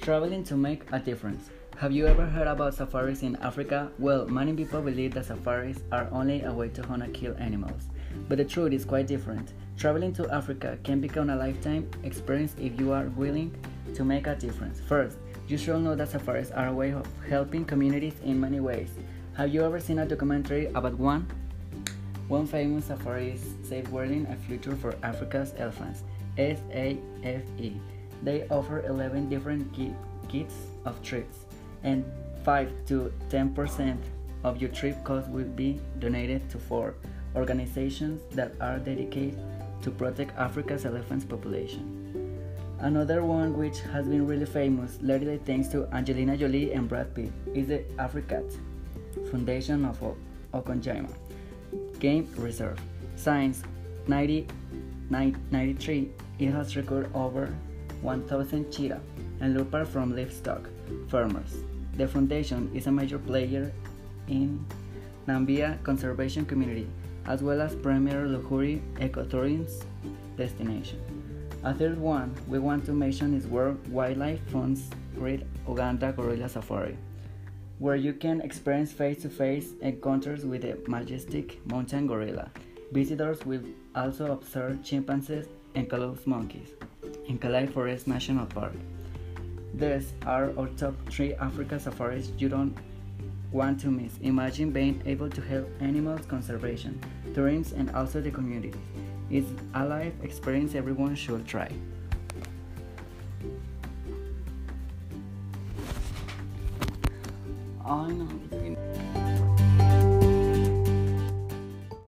Traveling to make a difference. Have you ever heard about safaris in Africa? Well, many people believe that safaris are only a way to hunt and kill animals. But the truth is quite different. Traveling to Africa can become a lifetime experience if you are willing to make a difference. First, you should know that safaris are a way of helping communities in many ways. Have you ever seen a documentary about one? One famous safari is Safeguarding a Future for Africa's Elephants, SAFE. They offer 11 different kits of trips, and 5 to 10% of your trip cost will be donated to four organizations that are dedicated to protect Africa's elephant population. Another one which has been really famous, lately thanks to Angelina Jolie and Brad Pitt, is the AfriCat Foundation of Okonjima Game Reserve. Since 1993, it has recorded over 1,000 cheetah and leopard from livestock farmers. The foundation is a major player in Namibia conservation community, as well as premier luxury ecotourism destination. A third one we want to mention is World Wildlife Fund's Great Uganda Gorilla Safari, where you can experience face-to-face encounters with the majestic mountain gorilla. Visitors will also observe chimpanzees and colobus monkeys in Kalahari Forest National Park. These are our top 3 Africa safaris you don't want to miss. Imagine being able to help animals conservation, tourism and also the community. It's a life experience everyone should try. I know.